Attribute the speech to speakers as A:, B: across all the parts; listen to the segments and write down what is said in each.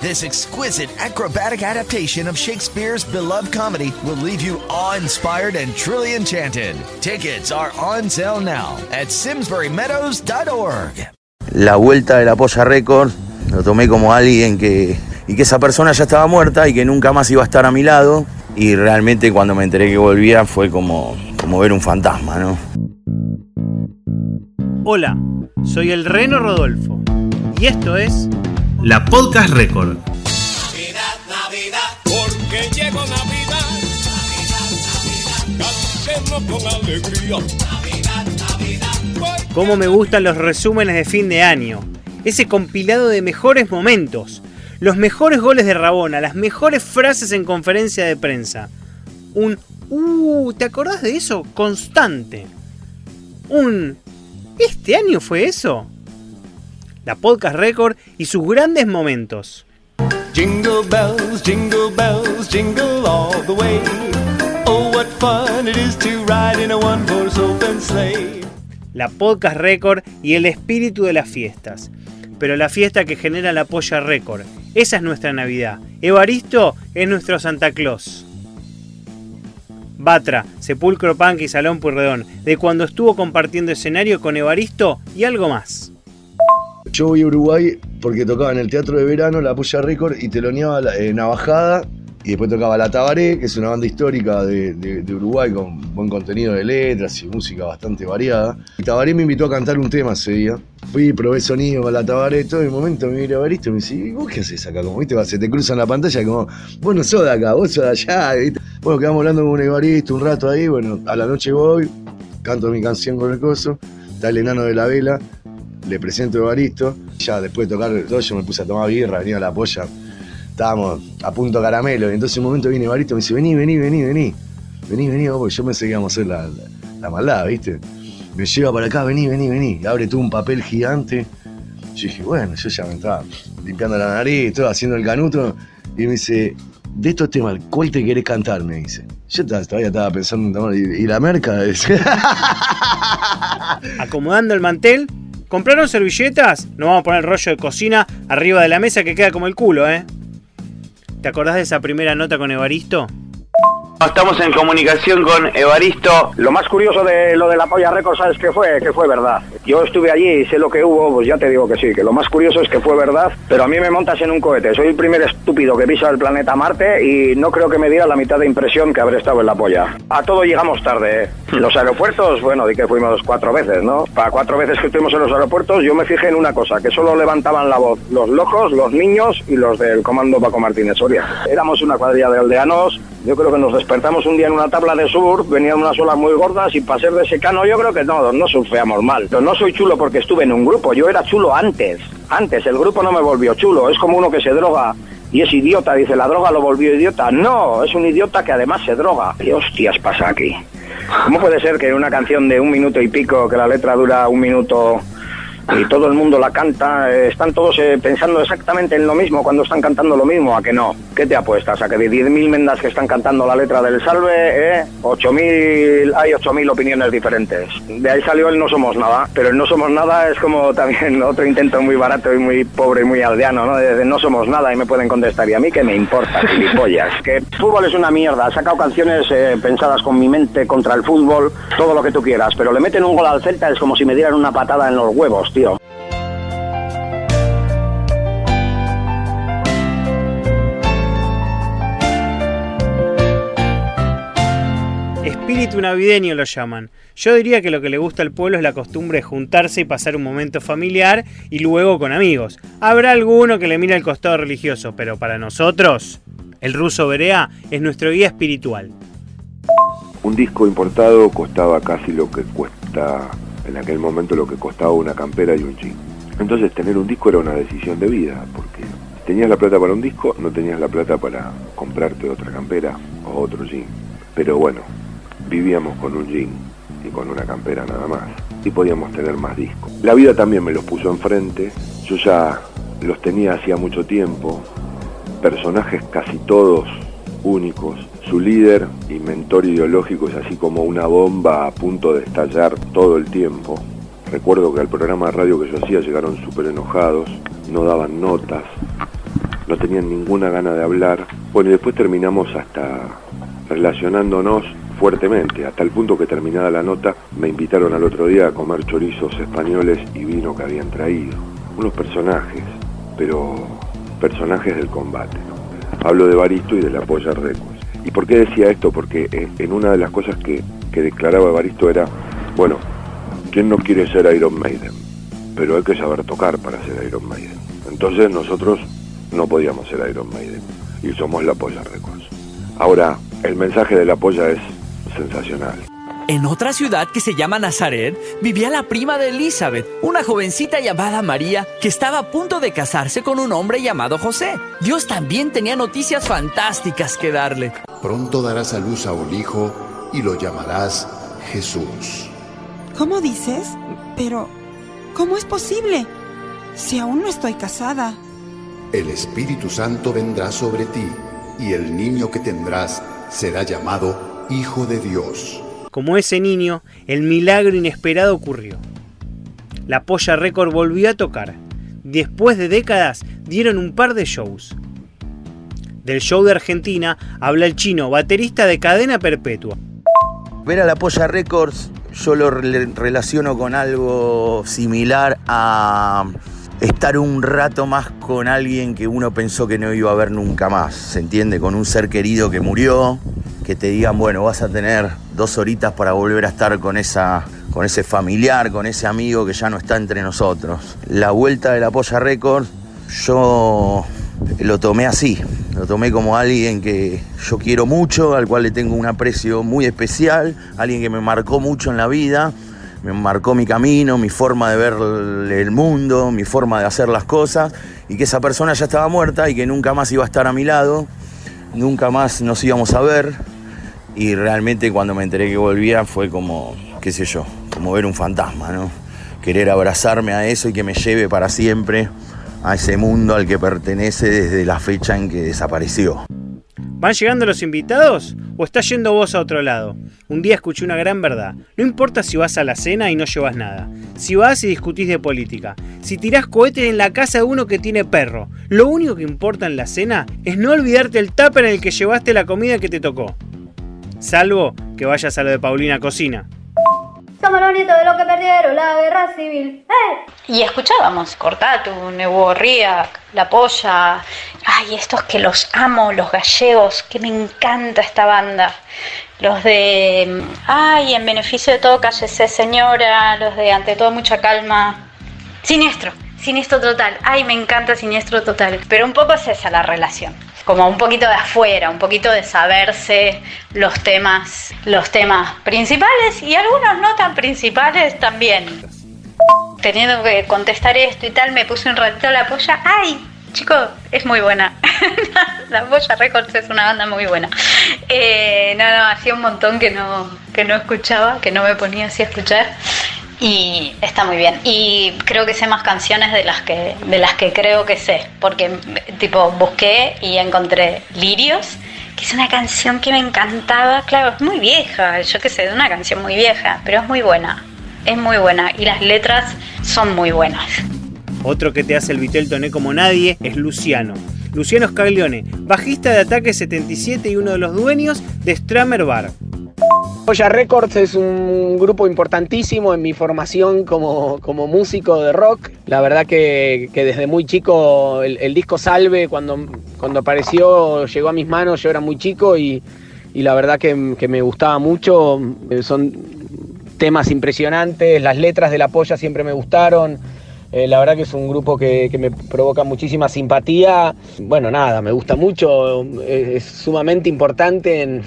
A: this exquisite acrobatic adaptation of Shakespeare's beloved comedy will leave you awe inspired and truly enchanted. Tickets are on sale now at SimsburyMeadows.org.
B: La vuelta de la Polla Record lo tomé como alguien que. y que esa persona ya estaba muerta y que nunca más iba a estar a mi lado. Y realmente cuando me enteré que volvía fue como, como ver un fantasma, ¿no?
C: Hola, soy el Reno Rodolfo y esto es la Podcast Record.
D: Navidad, Navidad, porque llegó Navidad. Navidad, Navidad, cantemos con alegría. Navidad, Navidad.
C: Cómo me gustan los resúmenes de fin de año. Ese compilado de mejores momentos. Los mejores goles de Rabona, las mejores frases en conferencia de prensa. Un uh, ¿te acordás de eso? Constante. Un ¿Este año fue eso? La podcast record y sus grandes momentos.
D: Jingle bells, jingle bells, jingle all the way. Oh, what fun it is to ride in a one-horse open sleigh.
C: La podcast record y el espíritu de las fiestas. Pero la fiesta que genera la polla récord. Esa es nuestra Navidad. Evaristo es nuestro Santa Claus. Batra, Sepulcro Punk y Salón Purredón, de cuando estuvo compartiendo escenario con Evaristo y algo más.
E: Yo voy a Uruguay porque tocaba en el Teatro de Verano, la Polla Record, y teloneaba la- eh, Navajada, y después tocaba La Tabaré, que es una banda histórica de, Uruguay con buen contenido de letras y música bastante variada. Y Tabaré me invitó a cantar un tema ese día. Fui, probé sonido con La Tabaré, todo el momento me mira Evaristo y me dice, ¿y vos qué haces acá? Como, viste, se te cruza en la pantalla como, vos no sos de acá, vos sos de allá, ¿viste? Bueno, quedamos hablando con Evaristo un rato ahí, bueno, a la noche voy, canto mi canción con el coso, está el enano de la vela, le presento a Evaristo. Ya después de tocar todo, yo me puse a tomar birra, venía a la polla. Estábamos a punto caramelo. Y entonces en un momento viene Evaristo y me dice, vení, vení, vení, vení. Vení, vení, vos, porque yo pensé que íbamos a hacer la, la- maldad, ¿viste? Me lleva para acá, vení, vení, vení. Abre tú un papel gigante. Yo dije, bueno, yo ya me estaba limpiando la nariz, todo haciendo el canuto. Y me dice, de estos temas, ¿cuál te querés cantar? Me dice. Yo todavía estaba pensando en tomar. ¿Y, y la merca?
C: Acomodando el mantel, ¿compraron servilletas? No vamos a poner el rollo de cocina arriba de la mesa que queda como el culo, ¿eh? ¿Te acordás de esa primera nota con Evaristo?
B: Estamos en comunicación con Evaristo.
F: Lo más curioso de lo de la polla récord, ¿sabes qué fue? Que fue verdad. Yo estuve allí y sé lo que hubo, pues ya te digo que sí, que lo más curioso es que fue verdad, pero a mí me montas en un cohete. Soy el primer estúpido que pisa el planeta Marte y no creo que me diera la mitad de impresión que haber estado en la polla. A todo llegamos tarde, ¿eh? Los aeropuertos, bueno, di que fuimos cuatro veces, ¿no? Para cuatro veces que estuvimos en los aeropuertos, yo me fijé en una cosa, que solo levantaban la voz los locos, los niños y los del comando Paco Martínez Soria. Éramos una cuadrilla de aldeanos, yo creo que nos despertamos un día en una tabla de surf, venían unas olas muy gordas y para ser de secano yo creo que no, no surfeamos mal. Pero no soy chulo porque estuve en un grupo, yo era chulo antes. Antes, el grupo no me volvió chulo, es como uno que se droga y es idiota, dice, la droga lo volvió idiota. No, es un idiota que además se droga. ¿Qué hostias pasa aquí? ¿Cómo puede ser que en una canción de un minuto y pico, que la letra dura un minuto y todo el mundo la canta, eh, están todos eh, pensando exactamente en lo mismo cuando están cantando lo mismo? ¿A que no? ¿Qué te apuestas? ¿A que de 10.000 mendas que están cantando la letra del salve, eh, 8.000, hay 8.000 opiniones diferentes? De ahí salió el no somos nada, pero el no somos nada es como también otro intento muy barato y muy pobre y muy aldeano, ¿no? De, no somos nada y me pueden contestar, ¿y a mí qué me importa, gilipollas? Que fútbol es una mierda, ha sacado canciones eh, pensadas con mi mente contra el fútbol, todo lo que tú quieras, pero le meten un gol al Celta es como si me dieran una patada en los huevos, tío.
C: Espíritu navideño lo llaman. Yo diría que lo que le gusta al pueblo es la costumbre de juntarse y pasar un momento familiar y luego con amigos. Habrá alguno que le mira el costado religioso, pero para nosotros, el ruso Berea es nuestro guía espiritual.
G: Un disco importado costaba casi lo que cuesta en aquel momento lo que costaba una campera y un jean. Entonces tener un disco era una decisión de vida, porque tenías la plata para un disco, no tenías la plata para comprarte otra campera o otro jean. Pero bueno, vivíamos con un jean y con una campera nada más. y podíamos tener más discos. La vida también me los puso enfrente, yo ya los tenía hacía mucho tiempo, personajes casi todos únicos. Su líder y mentor ideológico es así como una bomba a punto de estallar todo el tiempo. Recuerdo que al programa de radio que yo hacía llegaron súper enojados, no daban notas, no tenían ninguna gana de hablar. Bueno, y después terminamos hasta relacionándonos fuertemente, hasta el punto que terminada la nota me invitaron al otro día a comer chorizos españoles y vino que habían traído. Unos personajes, pero personajes del combate. Hablo de Baristo y de la Polla Records. ¿Y por qué decía esto? Porque en una de las cosas que, que declaraba Baristo era, bueno, ¿quién no quiere ser Iron Maiden? Pero hay que saber tocar para ser Iron Maiden. Entonces nosotros no podíamos ser Iron Maiden y somos la Polla Records. Ahora, el mensaje de la Polla es sensacional.
H: En otra ciudad que se llama Nazaret vivía la prima de Elizabeth, una jovencita llamada María que estaba a punto de casarse con un hombre llamado José. Dios también tenía noticias fantásticas que darle.
I: Pronto darás a luz a un hijo y lo llamarás Jesús.
J: ¿Cómo dices? Pero, ¿cómo es posible? Si aún no estoy casada.
I: El Espíritu Santo vendrá sobre ti y el niño que tendrás será llamado Hijo de Dios.
C: Como ese niño, el milagro inesperado ocurrió. La Polla Record volvió a tocar. Después de décadas dieron un par de shows. Del show de Argentina habla el chino, baterista de cadena perpetua.
B: Ver a la Polla Records yo lo relaciono con algo similar a estar un rato más con alguien que uno pensó que no iba a ver nunca más, ¿se entiende? Con un ser querido que murió, que te digan, bueno, vas a tener dos horitas para volver a estar con, esa, con ese familiar, con ese amigo que ya no está entre nosotros. La vuelta de la Polla Record, yo lo tomé así, lo tomé como alguien que yo quiero mucho, al cual le tengo un aprecio muy especial, alguien que me marcó mucho en la vida, me marcó mi camino, mi forma de ver el mundo, mi forma de hacer las cosas, y que esa persona ya estaba muerta y que nunca más iba a estar a mi lado, nunca más nos íbamos a ver, y realmente cuando me enteré que volvía fue como, qué sé yo, como ver un fantasma, ¿no? Querer abrazarme a eso y que me lleve para siempre a ese mundo al que pertenece desde la fecha en que desapareció.
C: ¿Van llegando los invitados o estás yendo vos a otro lado? Un día escuché una gran verdad. No importa si vas a la cena y no llevas nada. Si vas y discutís de política. Si tirás cohetes en la casa de uno que tiene perro. Lo único que importa en la cena es no olvidarte el tupper en el que llevaste la comida que te tocó. Salvo que vayas a lo de Paulina Cocina.
K: Somos los nietos de los que perdieron la guerra civil. ¡Eh!
L: Y escuchábamos Cortatu, Neborría, La Polla. Ay, estos que los amo, los gallegos, que me encanta esta banda. Los de. Ay, en beneficio de todo, cállese, señora. Los de Ante todo, mucha calma. Siniestro, siniestro total. Ay, me encanta siniestro total. Pero un poco es esa la relación como un poquito de afuera, un poquito de saberse los temas, los temas principales y algunos no tan principales también. Teniendo que contestar esto y tal, me puse un ratito la polla. ¡Ay! Chicos, es muy buena. la Polla Records es una banda muy buena. Eh, nada, hacía un montón que no, que no escuchaba, que no me ponía así a escuchar y está muy bien. Y creo que sé más canciones de las que de las que creo que sé porque tipo busqué y encontré Lirios que es una canción que me encantaba. Claro es muy vieja yo qué sé de una canción muy vieja pero es muy buena es muy buena y las letras son muy buenas.
C: Otro que te hace el Vitel Toné como nadie es Luciano. Luciano Scaglione bajista de Ataque 77 y uno de los dueños de Stramer Bar
M: Polla Records es un grupo importantísimo en mi formación como, como músico de rock. La verdad que, desde muy chico el, disco Salve, cuando, cuando apareció, llegó a mis manos, yo era muy chico y, y la verdad que, me gustaba mucho. Son temas impresionantes, las letras de la Polla siempre me gustaron. Eh, la verdad que es un grupo que, me provoca muchísima simpatía. Bueno, nada, me gusta mucho, es sumamente importante en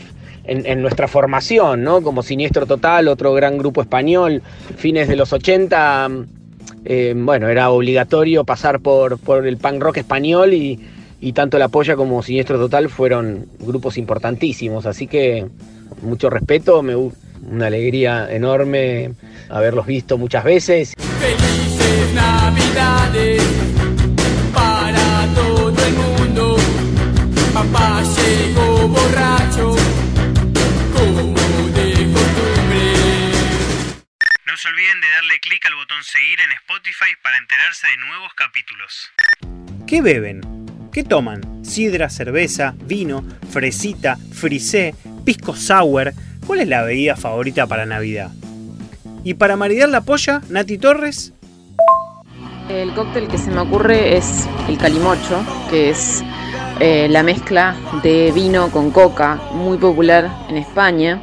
M: en, nuestra formación, ¿no? Como Siniestro Total, otro gran grupo español, fines de los 80, eh, bueno, era obligatorio pasar por, por el punk rock español y, y, tanto La Polla como Siniestro Total fueron grupos importantísimos, así que mucho respeto, me,
N: una alegría enorme haberlos visto muchas veces.
C: Darle clic al botón seguir en Spotify para enterarse de nuevos capítulos. ¿Qué beben? ¿Qué toman? Sidra, cerveza, vino, fresita, frisé, pisco sour. ¿Cuál es la bebida favorita para Navidad? Y para maridar la polla, Nati Torres,
O: El cóctel que se me ocurre es el calimocho, que es eh, la mezcla de vino con coca, muy popular en España.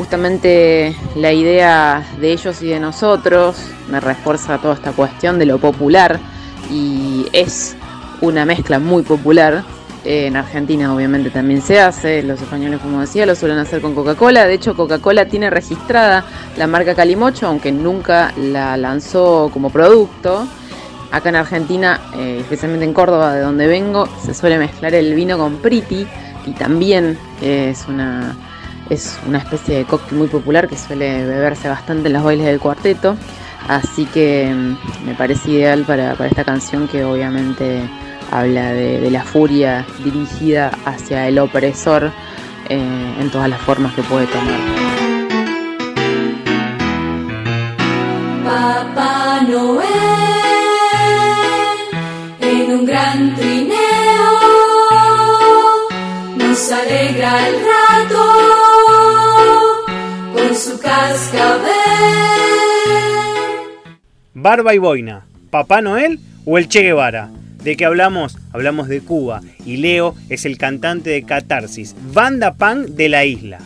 O: Justamente la idea de ellos y de nosotros me refuerza toda esta cuestión de lo popular y es una mezcla muy popular. En Argentina obviamente también se hace, los españoles como decía lo suelen hacer con Coca-Cola, de hecho Coca-Cola tiene registrada la marca Calimocho, aunque nunca la lanzó como producto. Acá en Argentina, eh, especialmente en Córdoba, de donde vengo, se suele mezclar el vino con priti y también es una, es una especie de cóctel muy popular que suele beberse bastante en los bailes del cuarteto. Así que mm, me parece ideal para, para esta canción que obviamente habla de, la furia dirigida hacia el opresor eh, en todas las formas que puede tomar.
P: Papá Noel en un gran trineo nos alegra el rato su cascabel.
C: Barba y Boina, Papá Noel o el Che Guevara. ¿De qué hablamos? Hablamos de Cuba y Leo es el cantante de Catarsis, banda punk de la isla.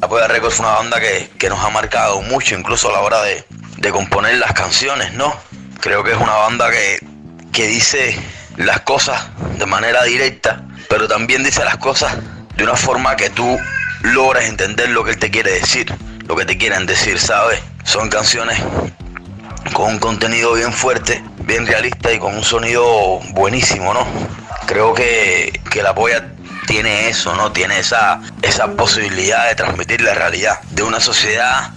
Q: La Polla Records es una banda que, que nos ha marcado mucho, incluso a la hora de, de componer las canciones, ¿no? Creo que es una banda que, que dice las cosas de manera directa, pero también dice las cosas de una forma que tú logras entender lo que él te quiere decir, lo que te quieren decir, ¿sabes? Son canciones con un contenido bien fuerte, bien realista y con un sonido buenísimo, ¿no? Creo que, que la polla tiene eso, ¿no? Tiene esa, esa posibilidad de transmitir la realidad de una sociedad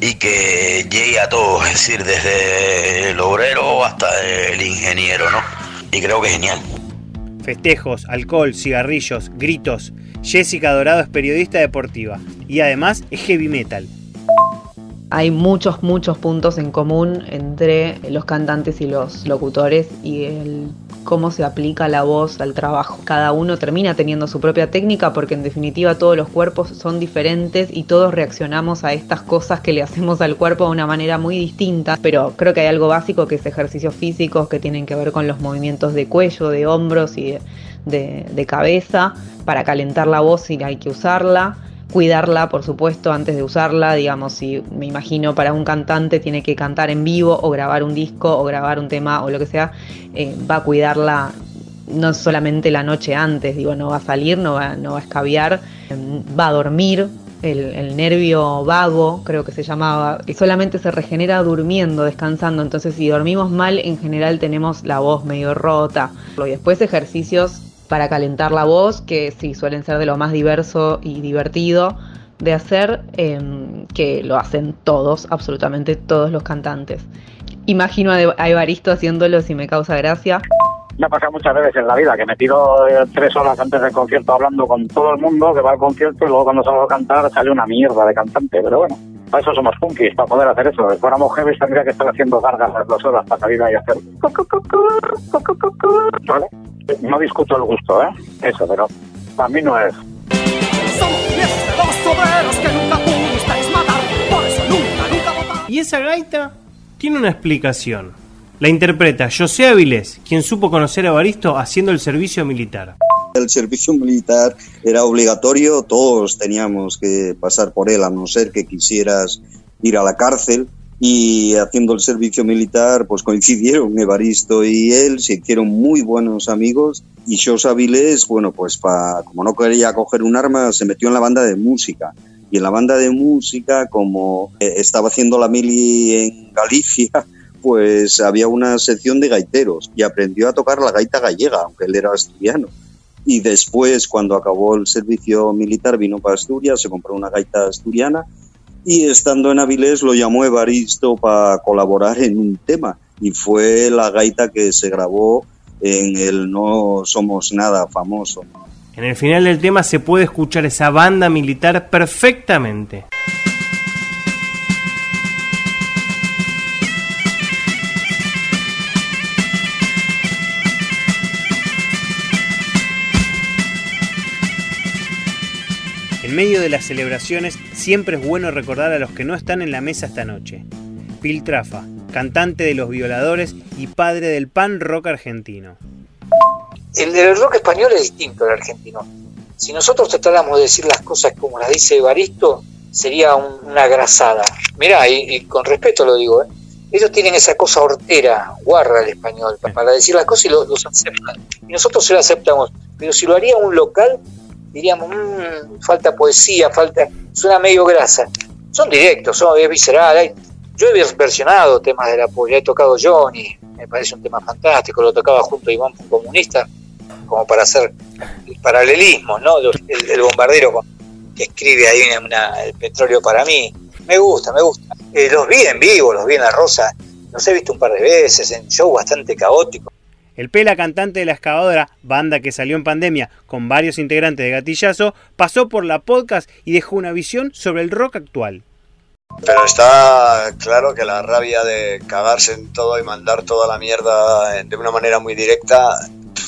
Q: y que llegue a todos, es decir, desde el obrero hasta el ingeniero, ¿no? Y creo que es genial.
C: Festejos, alcohol, cigarrillos, gritos. Jessica Dorado es periodista deportiva y además es heavy metal.
R: Hay muchos, muchos puntos en común entre los cantantes y los locutores y el cómo se aplica la voz al trabajo. Cada uno termina teniendo su propia técnica porque en definitiva todos los cuerpos son diferentes y todos reaccionamos a estas cosas que le hacemos al cuerpo de una manera muy distinta, pero creo que hay algo básico que es ejercicios físicos que tienen que ver con los movimientos de cuello, de hombros y de, cabeza. Para calentar la voz sí hay que usarla cuidarla, por supuesto, antes de usarla. Digamos, si me imagino para un cantante tiene que cantar en vivo o grabar un disco o grabar un tema o lo que sea, eh, va a cuidarla no solamente la noche antes, digo, no va a salir, no va, no va a escabiar, eh, va a dormir. El, el nervio vago, creo que se llamaba, y solamente se regenera durmiendo, descansando. Entonces, si dormimos mal, en general tenemos la voz medio rota. Y después ejercicios para calentar la voz, que sí suelen ser de lo más diverso y divertido de hacer, eh, que lo hacen todos, absolutamente todos los cantantes. Imagino a Evaristo haciéndolo si me causa gracia.
F: Me ha pasado muchas veces en la vida que me tiro eh, tres horas antes del concierto hablando con todo el mundo que va al concierto y luego cuando salgo a cantar sale una mierda de cantante, pero bueno. Para eso somos punkis, para poder hacer eso. Si fuéramos heavy tendría que estar haciendo gargas las dos horas para salir ahí a hacer... ¿Vale? No discuto el gusto, ¿eh? Eso, pero para mí no es.
H: Los obreros que nunca pudisteis matar, por eso nunca, nunca votaron.
C: Y esa gaita tiene una explicación. La interpreta José Avilés, quien supo conocer a Evaristo haciendo el servicio militar.
E: El servicio militar era obligatorio, todos teníamos que pasar por él, a no ser que quisieras ir a la cárcel. Y haciendo el servicio militar, pues coincidieron Evaristo y él, se hicieron muy buenos amigos. Y Jos Avilés, bueno, pues pa, como no quería coger un arma, se metió en la banda de música. Y en la banda de música, como eh, estaba haciendo la mili en Galicia, pues había una sección de gaiteros y aprendió a tocar la gaita gallega, aunque él era asturiano. Y después, cuando acabó el servicio militar, vino para Asturias, se compró una gaita asturiana
S: y estando en Avilés lo llamó Evaristo para colaborar en un tema y fue la gaita que se grabó en el No Somos Nada famoso.
T: En el final del tema se puede escuchar esa banda militar perfectamente.
C: Medio de las celebraciones siempre es bueno recordar a los que no están en la mesa esta noche. Piltrafa, cantante de Los Violadores y padre del pan rock argentino.
U: El del rock español es distinto al argentino. Si nosotros tratáramos de decir las cosas como las dice Evaristo, sería un- una grasada. Mirá, y, y con respeto lo digo, ¿eh? ellos tienen esa cosa hortera, guarra el español, pa- para decir las cosas y lo- los aceptan. Y nosotros se lo aceptamos. Pero si lo haría un local, diríamos, "Mm, falta poesía, falta. suena medio grasa. Son directos, son, es visceral. hay- yo he versionado temas de la poesía, he tocado Johnny, me parece un tema fantástico, lo tocaba junto a Iván Comunista, como para hacer paralelismos, ¿no? Los- El, el bombardero que escribe ahí una- el petróleo para mí. Me gusta, me gusta. Eh, los vi en vivo, los vi en La Rosa, los he visto un par de veces, en show bastante caótico.
C: El Pela, cantante de La Excavadora, banda que salió en pandemia con varios integrantes de Gatillazo, pasó por la podcast y dejó una visión sobre el rock actual.
V: Pero está claro que la rabia de cagarse en todo y mandar toda la mierda de una manera muy directa,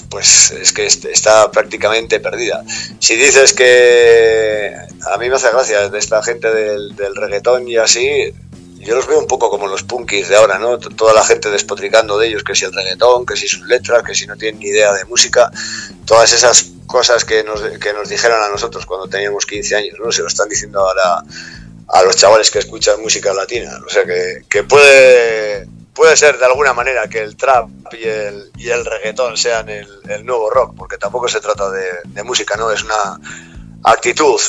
V: pues es que est- está prácticamente perdida. Si dices que a mí me hace gracia de esta gente del, del reggaetón y así, yo los veo un poco como los punkis de ahora, ¿no? Toda la gente despotricando de ellos, que si el reggaetón, que si sus letras, que si no tienen ni idea de música, todas esas cosas que nos, que nos dijeron a nosotros cuando teníamos 15 años, ¿no? Se lo están diciendo ahora a los chavales que escuchan música latina. O sea que, que puede, puede ser de alguna manera que el trap y el, y el reggaetón sean el, el nuevo rock, porque tampoco se trata de, de música, ¿no? Es una actitud,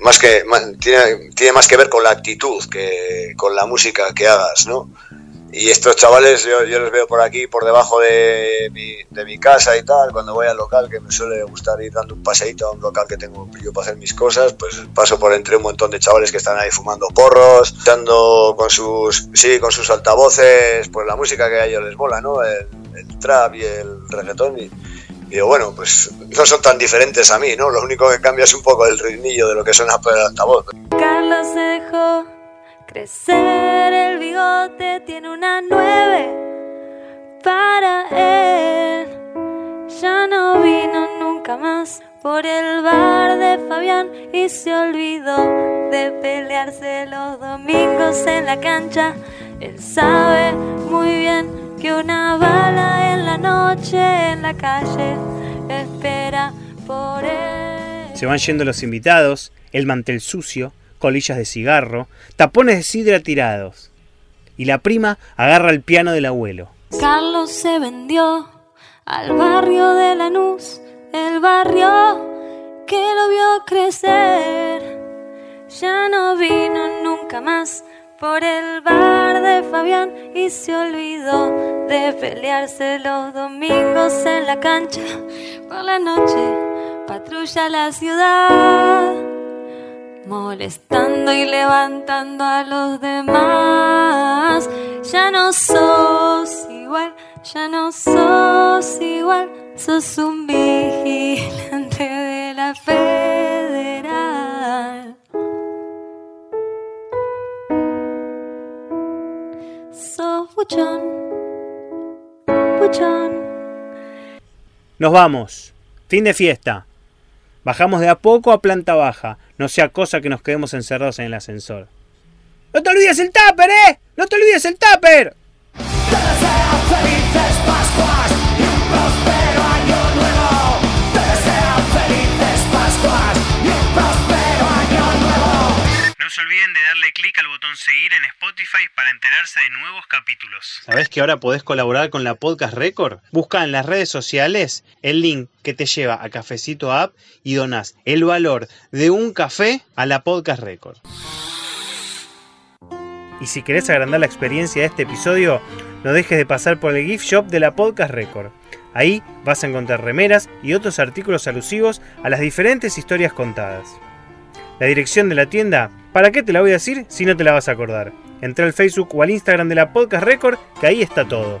V: más que tiene, más que ver con la actitud que con la música que hagas, ¿no? Y estos chavales yo, los veo por aquí, por debajo de mi, de mi casa y tal, cuando voy al local, que me suele gustar ir dando un paseíto a un local que tengo yo para hacer mis cosas, pues paso por entre un montón de chavales que están ahí fumando porros, echando con sus, sí, con sus altavoces, pues la música que a ellos les mola, ¿no? El, el trap y el reggaetón y digo, bueno, pues no son tan diferentes a mí, ¿no? Lo único que cambia es un poco el ritmillo de lo que suena por el altavoz.
W: Carlos dejó crecer el bigote, tiene una nueve para él. Ya no vino nunca más por el bar de Fabián y se olvidó de pelearse los domingos en la cancha. Él sabe muy bien que una bala en la noche en la calle espera por él.
C: Se van yendo los invitados, el mantel sucio, colillas de cigarro, tapones de sidra tirados. Y la prima agarra el piano del abuelo.
W: Carlos se vendió al barrio de Lanús, el barrio que lo vio crecer. Ya no vino nunca más por el bar de Fabián y se olvidó de pelearse los domingos en la cancha. Por la noche patrulla la ciudad, molestando y levantando a los demás. Ya no sos igual, ya no sos igual, sos un vigilante de la federal. Sos buchón, buchón.
C: Nos vamos. Fin de fiesta. Bajamos de a poco a planta baja. No sea cosa que nos quedemos encerrados en el ascensor. ¡No te olvides el tupper, eh! ¡No te olvides el tupper! No se olviden de darle clic al botón seguir en Spotify para enterarse de nuevos capítulos.
T: ¿Sabés que ahora podés colaborar con la Podcast Record? Busca en las redes sociales el link que te lleva a Cafecito App y donás el valor de un café a la Podcast Record.
C: Y si querés agrandar la experiencia de este episodio, no dejes de pasar por el gift shop de la Podcast Record. Ahí vas a encontrar remeras y otros artículos alusivos a las diferentes historias contadas. La dirección de la tienda, ¿para qué te la voy a decir si no te la vas a acordar? Entra al Facebook o al Instagram de la Podcast Record, que ahí está todo.